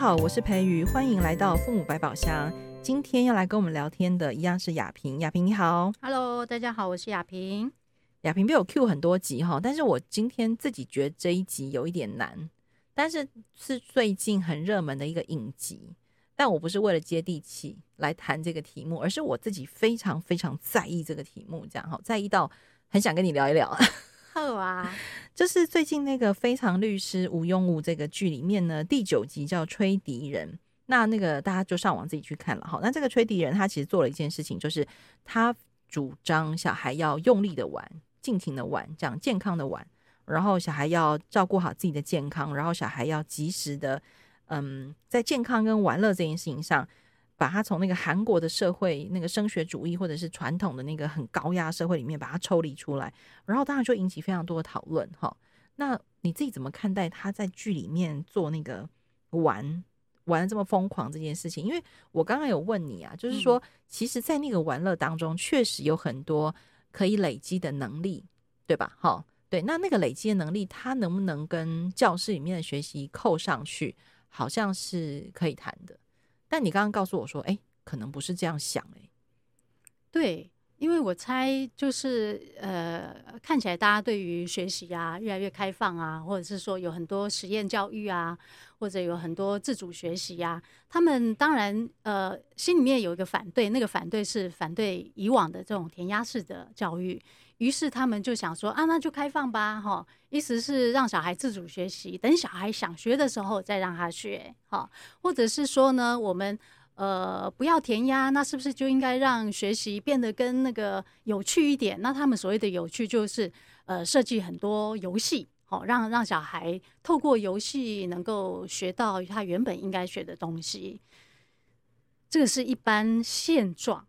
好，我是培瑜，欢迎来到父母百宝箱。今天要来跟我们聊天的一样是雅萍，雅萍你好，Hello，大家好，我是雅萍。雅萍被我 Q 很多集哈，但是我今天自己觉得这一集有一点难，但是是最近很热门的一个影集，但我不是为了接地气来谈这个题目，而是我自己非常非常在意这个题目，这样哈，在意到很想跟你聊一聊。好啊，就是最近那个《非常律师禹墉务》这个剧里面呢，第九集叫吹笛人。那那个大家就上网自己去看了哈。那这个吹笛人他其实做了一件事情，就是他主张小孩要用力的玩，尽情的玩，这样健康的玩。然后小孩要照顾好自己的健康，然后小孩要及时的，嗯，在健康跟玩乐这件事情上。把他从那个韩国的社会，那个升学主义或者是传统的那个很高压社会里面把他抽离出来，然后当然就引起非常多的讨论哈。那你自己怎么看待他在剧里面做那个玩玩的这么疯狂这件事情？因为我刚刚有问你啊，就是说，其实，在那个玩乐当中，确实有很多可以累积的能力，对吧？哈，对，那那个累积的能力，他能不能跟教室里面的学习扣上去？好像是可以谈的。但你刚刚告诉我说，哎，可能不是这样想，哎，对，因为我猜就是呃，看起来大家对于学习啊越来越开放啊，或者是说有很多实验教育啊，或者有很多自主学习啊，他们当然呃心里面有一个反对，那个反对是反对以往的这种填鸭式的教育。于是他们就想说啊，那就开放吧，哈，意思是让小孩自主学习，等小孩想学的时候再让他学，哈，或者是说呢，我们呃不要填鸭，那是不是就应该让学习变得跟那个有趣一点？那他们所谓的有趣，就是呃设计很多游戏，好，让让小孩透过游戏能够学到他原本应该学的东西。这个是一般现状，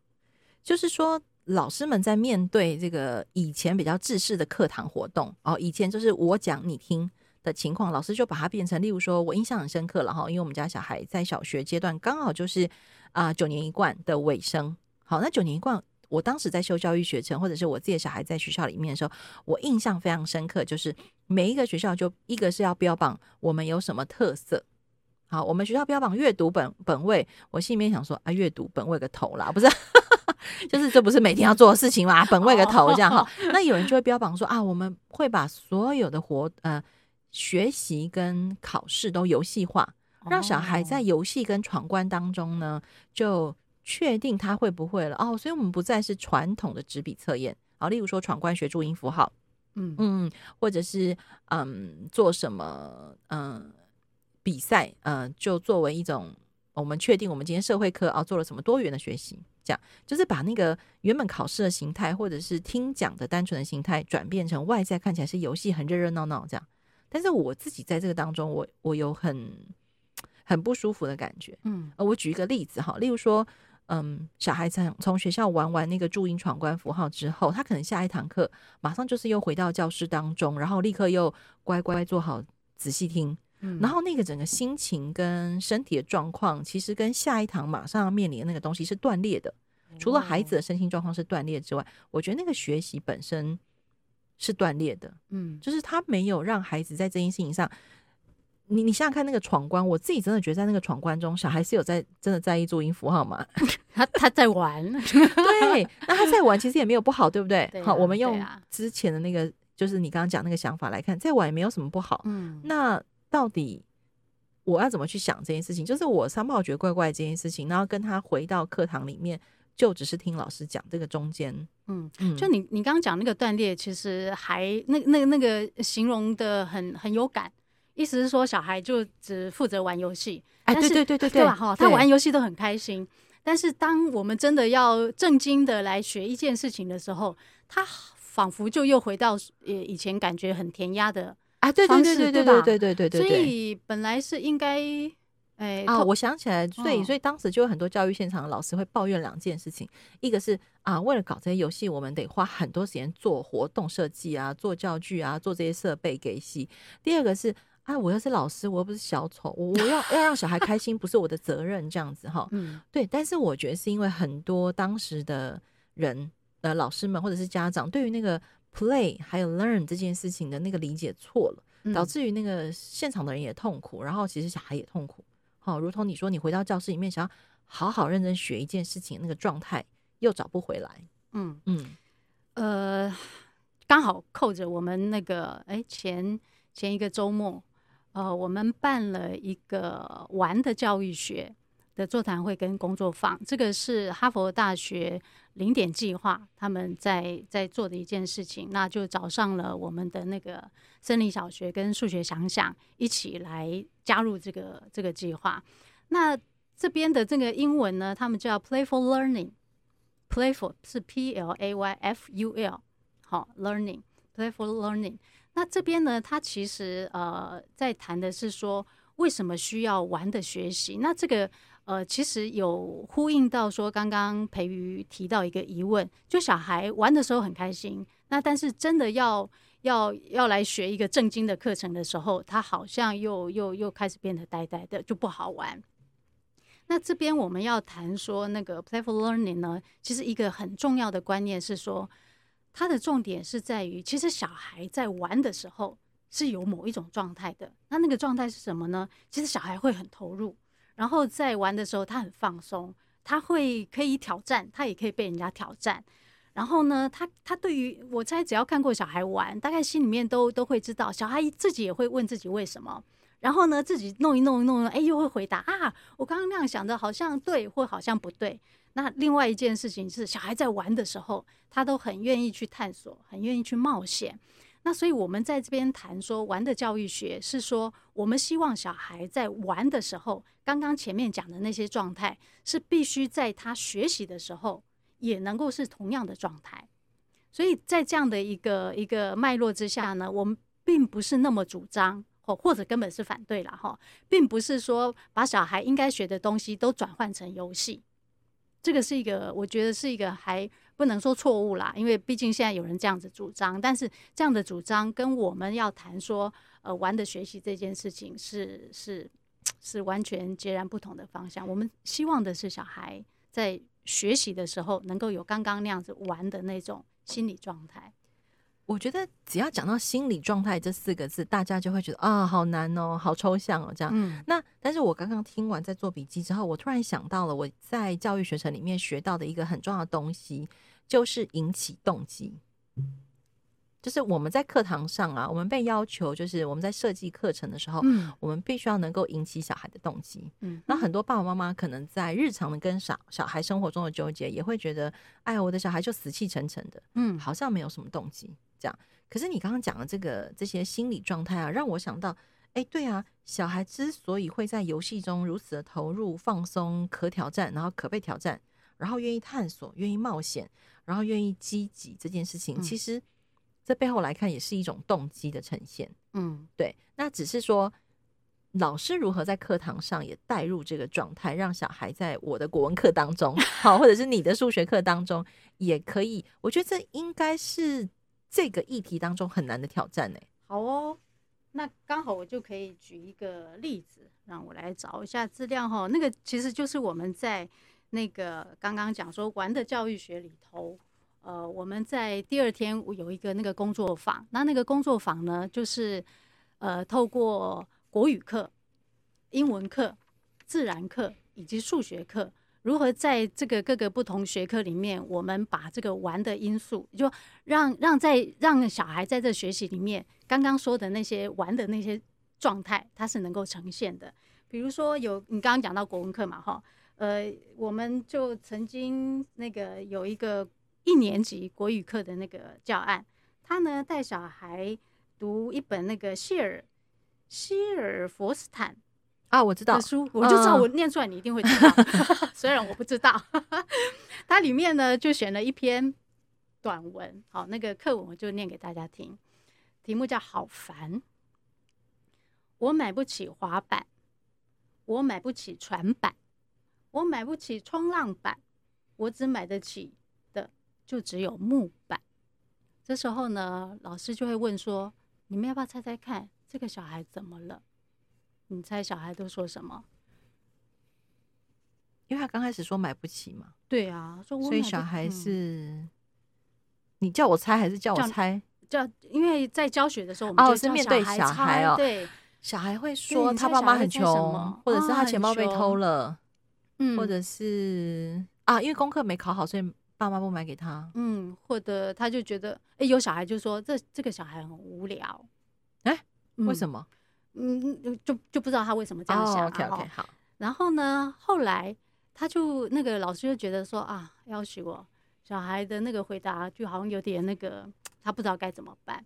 就是说。老师们在面对这个以前比较制式的课堂活动哦，以前就是我讲你听的情况，老师就把它变成，例如说我印象很深刻了哈，因为我们家小孩在小学阶段刚好就是啊、九年一贯的尾声，好，那九年一贯，我当时在修教育学程，或者是我自己的小孩在学校里面的时候，我印象非常深刻，就是每一个学校就一个是要标榜我们有什么特色，好，我们学校标榜阅读本本位，我心里面想说啊，阅读本位个头啦，不是。就是这不是每天要做的事情吗？本位个头这样哈。那有人就会标榜说啊，我们会把所有的活呃学习跟考试都游戏化，让小孩在游戏跟闯关当中呢，就确定他会不会了哦。所以我们不再是传统的纸笔测验啊，例如说闯关学注音符号，嗯嗯，或者是嗯做什么嗯比赛，嗯，就作为一种我们确定我们今天社会课啊做了什么多元的学习。这样就是把那个原本考试的形态，或者是听讲的单纯的形态，转变成外在看起来是游戏，很热热闹闹这样。但是我自己在这个当中，我我有很很不舒服的感觉。嗯，我举一个例子哈，例如说，嗯，小孩子从学校玩完那个注音闯关符号之后，他可能下一堂课马上就是又回到教室当中，然后立刻又乖乖坐好，仔细听。然后那个整个心情跟身体的状况，其实跟下一堂马上要面临的那个东西是断裂的。除了孩子的身心状况是断裂之外，我觉得那个学习本身是断裂的。嗯，就是他没有让孩子在这件事情上，你你想想看那个闯关，我自己真的觉得在那个闯关中，小孩是有在真的在意注音符号吗？他他在玩，对，那他在玩其实也没有不好，对不对？好，我们用之前的那个，就是你刚刚讲那个想法来看，在玩也没有什么不好。嗯，那。到底我要怎么去想这件事情？就是我三炮觉得怪怪这件事情，然后跟他回到课堂里面，就只是听老师讲这个中间，嗯，就你你刚刚讲那个断裂，其实还那那那个形容的很很有感，意思是说小孩就只负责玩游戏，哎，对对对对对吧？哈，他玩游戏都很开心，但是当我们真的要正经的来学一件事情的时候，他仿佛就又回到呃以前感觉很填鸭的。啊，对对对对对对对对对对，所以本来是应该，哎啊，我想起来，所以所以当时就有很多教育现场的老师会抱怨两件事情，一个是啊，为了搞这些游戏，我们得花很多时间做活动设计啊，做教具啊，做这些设备给戏。第二个是啊，我要是老师，我又不是小丑，我要要让小孩开心，不是我的责任，这样子哈。嗯，对。但是我觉得是因为很多当时的人，呃，老师们或者是家长对于那个。Play 还有 learn 这件事情的那个理解错了，导致于那个现场的人也痛苦，然后其实小孩也痛苦。好，如同你说，你回到教室里面，想要好好认真学一件事情，那个状态又找不回来。嗯嗯，呃，刚好扣着我们那个，哎，前前一个周末，呃，我们办了一个玩的教育学的座谈会跟工作坊，这个是哈佛大学零点计划他们在在做的一件事情，那就找上了我们的那个森林小学跟数学想想一起来加入这个这个计划。那这边的这个英文呢，他们叫 Playful Learning，Playful 是 P L A Y F U L，好，Learning，Playful Learning。那这边呢，它其实呃在谈的是说，为什么需要玩的学习？那这个。呃，其实有呼应到说，刚刚培瑜提到一个疑问，就小孩玩的时候很开心，那但是真的要要要来学一个正经的课程的时候，他好像又又又开始变得呆呆的，就不好玩。那这边我们要谈说那个 playful learning 呢，其实一个很重要的观念是说，它的重点是在于，其实小孩在玩的时候是有某一种状态的，那那个状态是什么呢？其实小孩会很投入。然后在玩的时候，他很放松，他会可以挑战，他也可以被人家挑战。然后呢，他他对于我猜，只要看过小孩玩，大概心里面都都会知道，小孩自己也会问自己为什么。然后呢，自己弄一弄一弄，哎，又会回答啊，我刚刚那样想的，好像对，或好像不对。那另外一件事情是，小孩在玩的时候，他都很愿意去探索，很愿意去冒险。那所以，我们在这边谈说玩的教育学，是说我们希望小孩在玩的时候，刚刚前面讲的那些状态，是必须在他学习的时候也能够是同样的状态。所以在这样的一个一个脉络之下呢，我们并不是那么主张，或或者根本是反对了哈，并不是说把小孩应该学的东西都转换成游戏。这个是一个，我觉得是一个还。不能说错误啦，因为毕竟现在有人这样子主张，但是这样的主张跟我们要谈说，呃，玩的学习这件事情是是是完全截然不同的方向。我们希望的是小孩在学习的时候能够有刚刚那样子玩的那种心理状态。我觉得只要讲到心理状态这四个字，大家就会觉得啊，好难哦，好抽象哦，这样。嗯。那但是我刚刚听完在做笔记之后，我突然想到了我在教育学程里面学到的一个很重要的东西。就是引起动机，就是我们在课堂上啊，我们被要求，就是我们在设计课程的时候，嗯，我们必须要能够引起小孩的动机。嗯，那很多爸爸妈妈可能在日常的跟小小孩生活中的纠结，也会觉得，哎呀，我的小孩就死气沉沉的，嗯，好像没有什么动机这样。可是你刚刚讲的这个这些心理状态啊，让我想到，哎，对啊，小孩之所以会在游戏中如此的投入、放松、可挑战，然后可被挑战，然后愿意探索、愿意冒险。然后愿意积极这件事情，嗯，其实这背后来看也是一种动机的呈现。嗯，对。那只是说，老师如何在课堂上也带入这个状态，让小孩在我的国文课当中，好，或者是你的数学课当中，也可以。我觉得这应该是这个议题当中很难的挑战呢。好哦，那刚好我就可以举一个例子，让我来找一下资料哈。那个其实就是我们在。那个刚刚讲说玩的教育学里头，呃，我们在第二天有一个那个工作坊，那那个工作坊呢，就是呃，透过国语课、英文课、自然课以及数学课，如何在这个各个不同学科里面，我们把这个玩的因素，就让让在让小孩在这学习里面，刚刚说的那些玩的那些状态，它是能够呈现的。比如说有你刚刚讲到国文课嘛，哈。呃，我们就曾经那个有一个一年级国语课的那个教案，他呢带小孩读一本那个谢尔谢尔佛斯坦啊，我知道书，我就知道我念出来你一定会知道，虽然我不知道。它里面呢就选了一篇短文，好，那个课文我就念给大家听，题目叫“好烦”，我买不起滑板，我买不起船板。我买不起冲浪板，我只买得起的就只有木板。这时候呢，老师就会问说：“你们要不要猜猜看，这个小孩怎么了？”你猜小孩都说什么？因为他刚开始说买不起嘛。对啊，说我所以小孩是、嗯，你叫我猜还是叫我猜？叫，因为在教学的时候，我们就、哦、是面对小孩哦。对，小孩会说他爸妈很穷，或者是他钱包被偷了，嗯，或者是啊，因为功课没考好，所以爸妈不买给他，嗯，或者他就觉得，哎，有小孩就说这这个小孩很无聊，哎，为什么？嗯，就就不知道他为什么这样想。OK OK 好。然后呢，后来他就那个老师就觉得说啊，要许我小孩的那个回答就好像有点那个，他不知道该怎么办。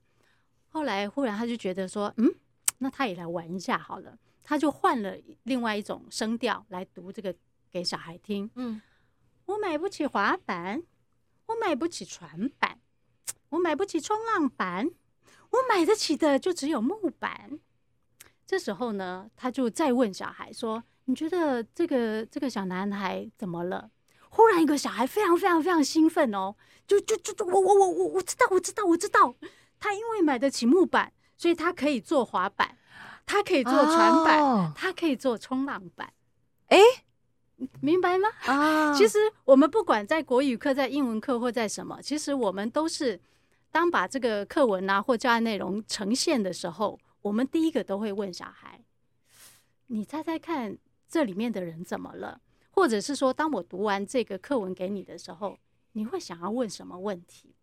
后来忽然他就觉得说，嗯。那他也来玩一下好了，他就换了另外一种声调来读这个给小孩听。嗯，我买不起滑板，我买不起船板，我买不起冲浪板，我买得起的就只有木板。这时候呢，他就再问小孩说：“你觉得这个这个小男孩怎么了？”忽然一个小孩非常非常非常兴奋哦，就就就就我我我我我知道我知道我知道，他因为买得起木板。所以他可以做滑板，他可以做船板，哦、他可以做冲浪板，哎、欸，明白吗？啊，其实我们不管在国语课、在英文课或在什么，其实我们都是当把这个课文啊或教案内容呈现的时候，我们第一个都会问小孩：“你猜猜看，这里面的人怎么了？”或者是说，当我读完这个课文给你的时候，你会想要问什么问题？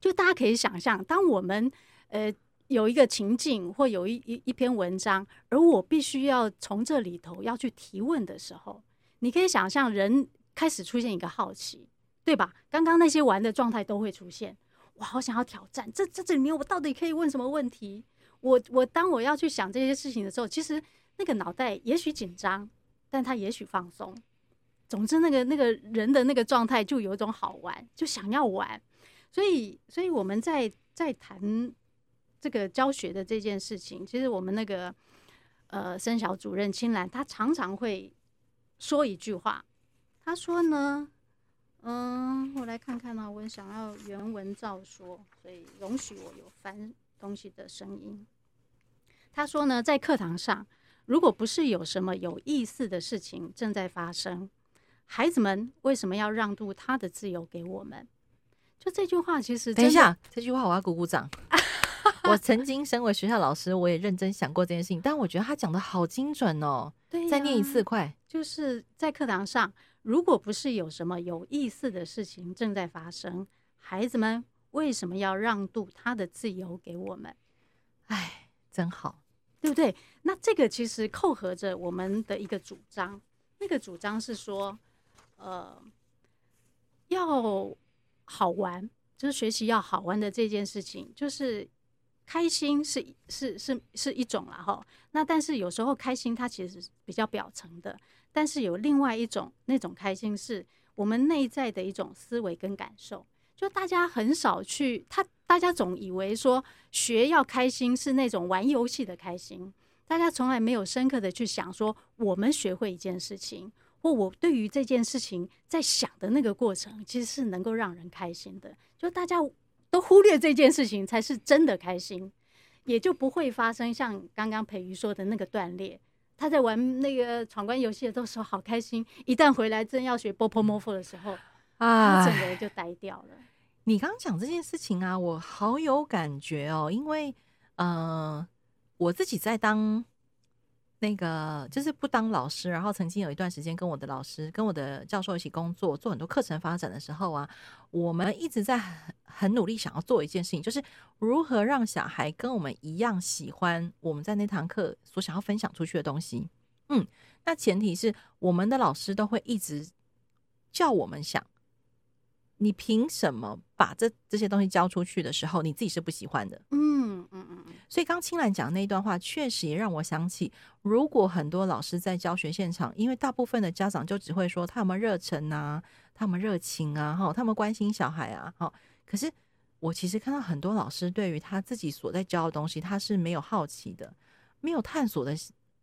就大家可以想象，当我们呃。有一个情境或有一一一篇文章，而我必须要从这里头要去提问的时候，你可以想象人开始出现一个好奇，对吧？刚刚那些玩的状态都会出现，我好想要挑战，这这这里面我到底可以问什么问题？我我当我要去想这些事情的时候，其实那个脑袋也许紧张，但他也许放松。总之，那个那个人的那个状态就有一种好玩，就想要玩。所以，所以我们在在谈。这个教学的这件事情，其实我们那个呃，生小主任青兰，他常常会说一句话。他说呢，嗯，我来看看呢、啊，我想要原文照说，所以容许我有翻东西的声音。他说呢，在课堂上，如果不是有什么有意思的事情正在发生，孩子们为什么要让渡他的自由给我们？就这句话，其实等一下，这句话我要鼓鼓掌。我曾经身为学校老师，我也认真想过这件事情，但我觉得他讲的好精准哦。对，再念一次，快！就是在课堂上，如果不是有什么有意思的事情正在发生，孩子们为什么要让渡他的自由给我们？哎，真好，对不对？那这个其实扣合着我们的一个主张，那个主张是说，呃，要好玩，就是学习要好玩的这件事情，就是。开心是是是是一种啦哈，那但是有时候开心它其实比较表层的，但是有另外一种那种开心是我们内在的一种思维跟感受，就大家很少去他，大家总以为说学要开心是那种玩游戏的开心，大家从来没有深刻的去想说我们学会一件事情，或我对于这件事情在想的那个过程，其实是能够让人开心的，就大家。都忽略这件事情，才是真的开心，也就不会发生像刚刚培瑜说的那个断裂。他在玩那个闯关游戏的时候好开心，一旦回来真要学波泼摩佛的时候，啊，整个人就呆掉了。你刚刚讲这件事情啊，我好有感觉哦，因为呃，我自己在当。那个就是不当老师，然后曾经有一段时间跟我的老师、跟我的教授一起工作，做很多课程发展的时候啊，我们一直在很努力想要做一件事情，就是如何让小孩跟我们一样喜欢我们在那堂课所想要分享出去的东西。嗯，那前提是我们的老师都会一直叫我们想，你凭什么把这这些东西交出去的时候，你自己是不喜欢的？嗯。所以刚青兰讲那一段话，确实也让我想起，如果很多老师在教学现场，因为大部分的家长就只会说他们热忱啊，他们热情啊，哈，他们关心小孩啊，哈。可是我其实看到很多老师对于他自己所在教的东西，他是没有好奇的，没有探索的，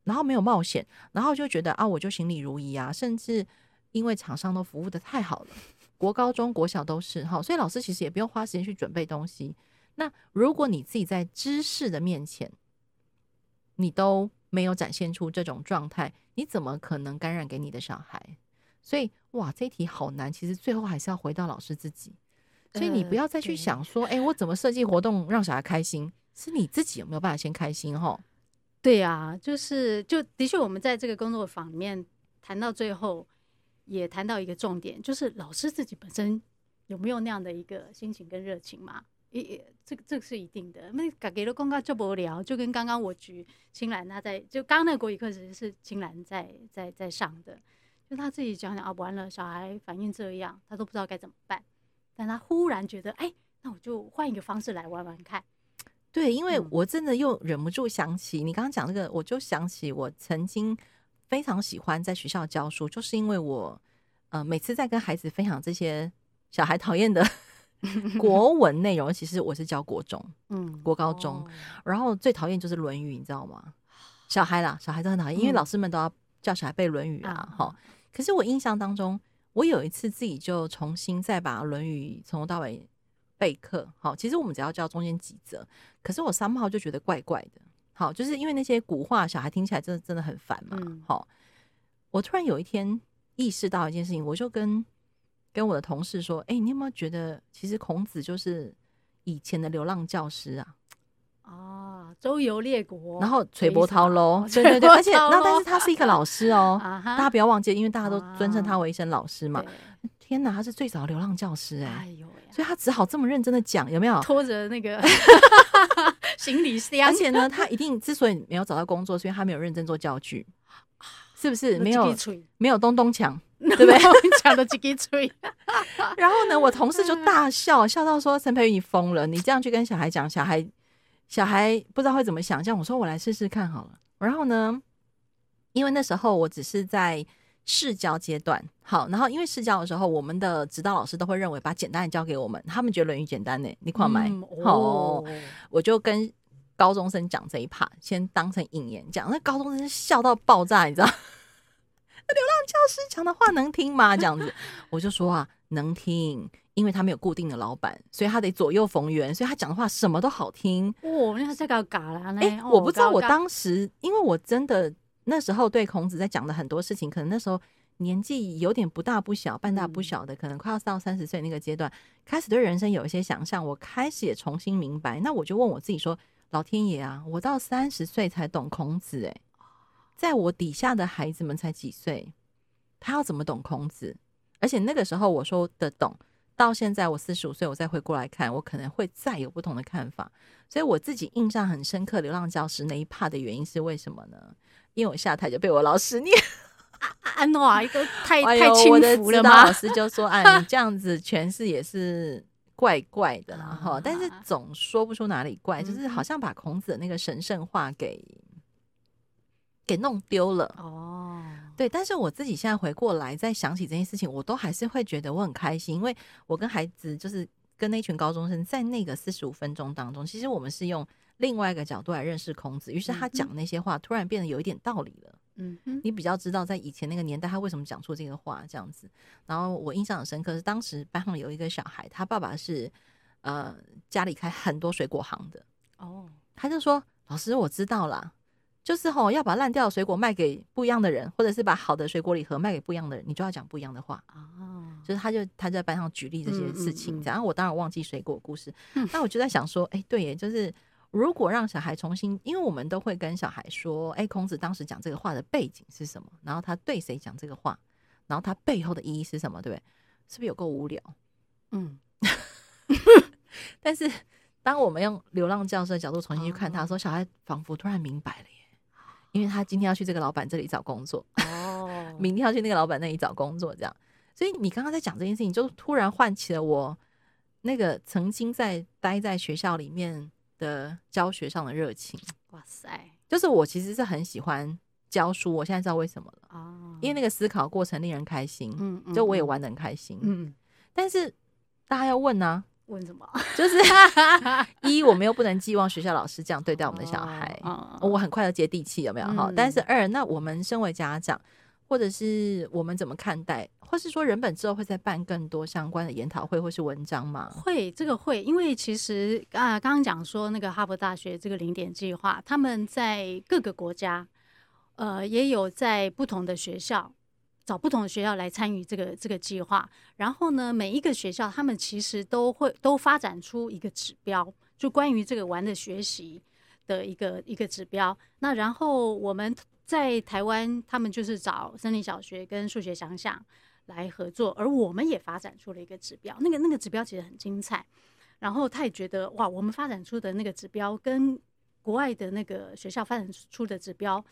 然后没有冒险，然后就觉得啊，我就行礼如仪啊，甚至因为厂商都服务得太好了。国高中国小都是哈，所以老师其实也不用花时间去准备东西。那如果你自己在知识的面前，你都没有展现出这种状态，你怎么可能感染给你的小孩？所以哇，这一题好难。其实最后还是要回到老师自己。所以你不要再去想说，哎、呃，我怎么设计活动让小孩开心？是你自己有没有办法先开心？哈，对呀、啊，就是就的确，我们在这个工作坊里面谈到最后，也谈到一个重点，就是老师自己本身有没有那样的一个心情跟热情嘛？也这个这个是一定的。那给了公告就不聊，就跟刚刚我举青兰他在就刚刚那个国语课其实是青兰在在在上的，就他自己讲讲啊，完了小孩反应这样，他都不知道该怎么办，但他忽然觉得，哎，那我就换一个方式来玩玩看。对，因为我真的又忍不住想起、嗯、你刚刚讲那个，我就想起我曾经非常喜欢在学校教书，就是因为我呃每次在跟孩子分享这些小孩讨厌的 国文内容，其实我是教国中，嗯，国高中，哦、然后最讨厌就是《论语》，你知道吗？小孩啦，小孩都很讨厌，因为老师们都要叫小孩背《论语》啊，哈、嗯。可是我印象当中，我有一次自己就重新再把《论语》从头到尾。备课好，其实我们只要教中间几则，可是我三号就觉得怪怪的，好，就是因为那些古话，小孩听起来真的真的很烦嘛。好、嗯，我突然有一天意识到一件事情，我就跟跟我的同事说：“哎、欸，你有没有觉得，其实孔子就是以前的流浪教师啊？啊，周游列国，然后垂波涛喽，对对对，而且那但是他是一个老师哦，大家不要忘记，因为大家都尊称他为一声老师嘛。”天哪，他是最早的流浪教师哎、欸，所以他只好这么认真的讲，有没有拖着那个 行李箱？而且呢，他一定之所以没有找到工作，是因为他没有认真做教具，是不是？没有没有咚咚锵，对不对？讲的叽叽吹。然后呢，我同事就大 笑，笑到说：“陈培宇，你疯了！你这样去跟小孩讲，小孩小孩不知道会怎么想。”这样我说：“我来试试看好了。”然后呢，因为那时候我只是在。试教阶段好，然后因为试教的时候，我们的指导老师都会认为把简单的教给我们，他们觉得《论语》简单呢，你快买好，哦、我就跟高中生讲这一 part，先当成引言讲，那高中生笑到爆炸，你知道？那流浪教师讲的话能听吗？这样子，我就说啊，能听，因为他没有固定的老板，所以他得左右逢源，所以他讲的话什么都好听。哦，那这个搞了呢？哎，我不知道，我当时因为我真的。那时候对孔子在讲的很多事情，可能那时候年纪有点不大不小，半大不小的，可能快要到三十岁那个阶段，开始对人生有一些想象。我开始也重新明白，那我就问我自己说：老天爷啊，我到三十岁才懂孔子，诶，在我底下的孩子们才几岁，他要怎么懂孔子？而且那个时候我说的懂，到现在我四十五岁，我再回过来看，我可能会再有不同的看法。所以我自己印象很深刻，流浪教师那一 part 的原因是为什么呢？因为我下台就被我老师念，安 诺啊，一个太、太轻浮了吗？老师就说：“哎，你这样子诠释也是怪怪的啦。”哈，但是总说不出哪里怪，就是好像把孔子的那个神圣化给给弄丢了。哦，对。但是我自己现在回过来再想起这件事情，我都还是会觉得我很开心，因为我跟孩子就是跟那群高中生在那个四十五分钟当中，其实我们是用。另外一个角度来认识孔子，于是他讲那些话突然变得有一点道理了。嗯，你比较知道在以前那个年代他为什么讲出这个话这样子。然后我印象很深刻是当时班上有一个小孩，他爸爸是呃家里开很多水果行的。哦，他就说：“老师，我知道啦，就是吼要把烂掉的水果卖给不一样的人，或者是把好的水果礼盒卖给不一样的人，你就要讲不一样的话。”哦，就是他就他在班上举例这些事情，然后我当然忘记水果故事，那我就在想说，哎，对耶，就是。如果让小孩重新，因为我们都会跟小孩说，哎，孔子当时讲这个话的背景是什么？然后他对谁讲这个话？然后他背后的意义是什么？对不对？是不是有够无聊？嗯。但是当我们用流浪教师的角度重新去看他，说小孩仿佛突然明白了耶，因为他今天要去这个老板这里找工作，哦，明天要去那个老板那里找工作，这样。所以你刚刚在讲这件事情，就突然唤起了我那个曾经在待在学校里面。的教学上的热情，哇塞！就是我其实是很喜欢教书，我现在知道为什么了哦，因为那个思考过程令人开心，嗯，就我也玩的很开心，嗯。但是大家要问呢，问什么？就是 一，我们又不能寄望学校老师这样对待我们的小孩，我很快要接地气，有没有？哈，但是二，那我们身为家长。或者是我们怎么看待，或是说人本之后会再办更多相关的研讨会或是文章吗？会，这个会，因为其实啊，刚刚讲说那个哈佛大学这个零点计划，他们在各个国家，呃，也有在不同的学校找不同的学校来参与这个这个计划。然后呢，每一个学校他们其实都会都发展出一个指标，就关于这个玩的学习。的一个一个指标。那然后我们在台湾，他们就是找森林小学跟数学想想来合作，而我们也发展出了一个指标。那个那个指标其实很精彩。然后他也觉得哇，我们发展出的那个指标跟国外的那个学校发展出的指标，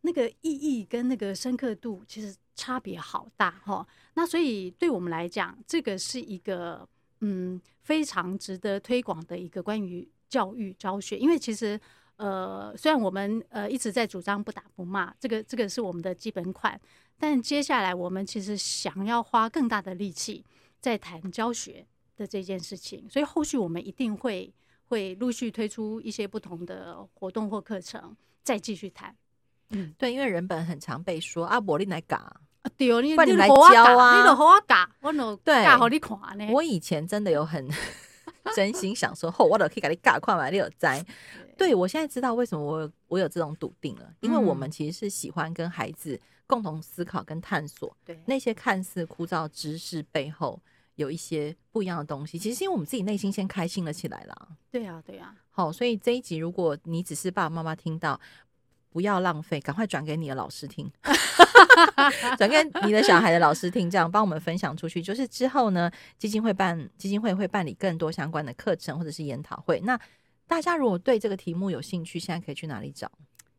那个意义跟那个深刻度其实差别好大哈。那所以对我们来讲，这个是一个嗯非常值得推广的一个关于教育教学。因为其实呃，虽然我们呃一直在主张不打不骂，这个这个是我们的基本款，但接下来我们其实想要花更大的力气在谈教学的这件事情，所以后续我们一定会会陆续推出一些不同的活动或课程，再继续谈。嗯，对，因为人本很常被说啊，伯你来教，对，你你来教啊，你都和我教，我都教给你看呢。我以前真的有很 真心想说，后我都可以给你尬快嘛，你有在。对，我现在知道为什么我我有这种笃定了，因为我们其实是喜欢跟孩子共同思考跟探索，对那些看似枯燥知识背后。有一些不一样的东西，其实是因为我们自己内心先开心了起来了。对呀，对呀。好，所以这一集如果你只是爸爸妈妈听到，不要浪费，赶快转给你的老师听，转给你的小孩的老师听，这样帮我们分享出去。就是之后呢，基金会办基金会会办理更多相关的课程或者是研讨会。那大家如果对这个题目有兴趣，现在可以去哪里找？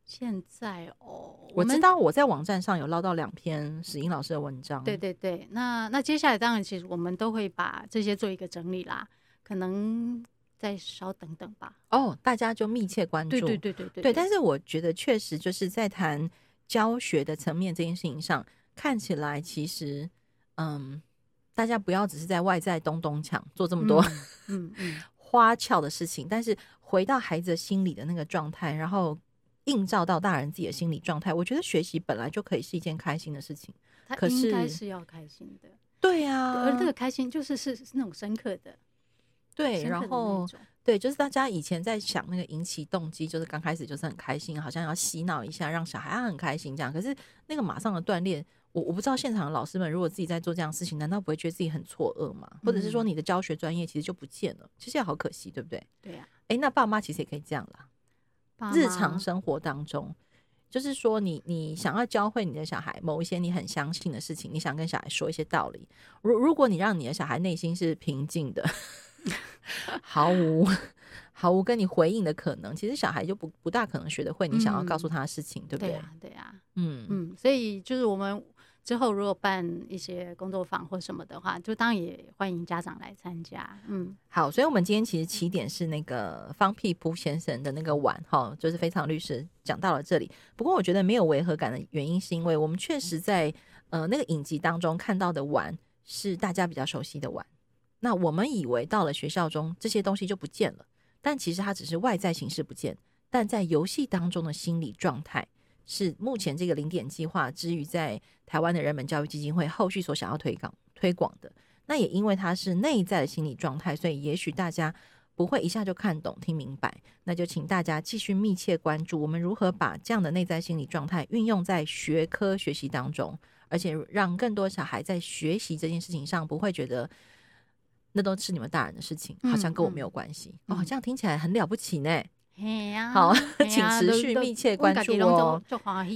现在哦，我知道我在网站上有捞到两篇史英老师的文章。对对对，那那接下来当然其实我们都会把这些做一个整理啦，可能再稍等等吧。哦，大家就密切关注。对对对对对，对。但是我觉得确实就是在谈教学的层面这件事情上，看起来其实嗯，大家不要只是在外在东东抢做这么多嗯嗯，嗯 花俏的事情，但是回到孩子心里的那个状态，然后。映照到大人自己的心理状态，我觉得学习本来就可以是一件开心的事情。可是应该是要开心的，对呀。而这个开心就是是是那种深刻的，对。然后对，就是大家以前在想那个引起动机，就是刚开始就是很开心，好像要洗脑一下，让小孩很开心这样。可是那个马上的锻炼，我我不知道现场的老师们如果自己在做这样的事情，难道不会觉得自己很错愕吗？或者是说你的教学专业其实就不见了？其实也好可惜，对不对？对呀。哎，那爸妈其实也可以这样啦。日常生活当中，就是说你，你你想要教会你的小孩某一些你很相信的事情，你想跟小孩说一些道理。如如果你让你的小孩内心是平静的，毫无毫无跟你回应的可能，其实小孩就不不大可能学得会你想要告诉他的事情，嗯、对不对？对啊，对啊，嗯嗯，所以就是我们。之后如果办一些工作坊或什么的话，就当然也欢迎家长来参加。嗯，好，所以我们今天其实起点是那个方屁扑先生的那个碗哈，就是非常律师讲到了这里。不过我觉得没有违和感的原因，是因为我们确实在呃那个影集当中看到的碗是大家比较熟悉的碗。那我们以为到了学校中这些东西就不见了，但其实它只是外在形式不见，但在游戏当中的心理状态。是目前这个零点计划之于在台湾的人本教育基金会后续所想要推广推广的，那也因为它是内在的心理状态，所以也许大家不会一下就看懂听明白。那就请大家继续密切关注我们如何把这样的内在心理状态运用在学科学习当中，而且让更多小孩在学习这件事情上不会觉得那都是你们大人的事情，好像跟我没有关系、哦。这样听起来很了不起呢。好，请持续密切关注哦。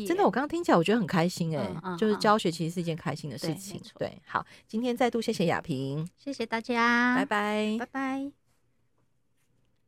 真的，我刚刚听起来我觉得很开心哎，就是教学其实是一件开心的事情。对，好，今天再度谢谢雅萍，谢谢大家，拜拜，拜拜。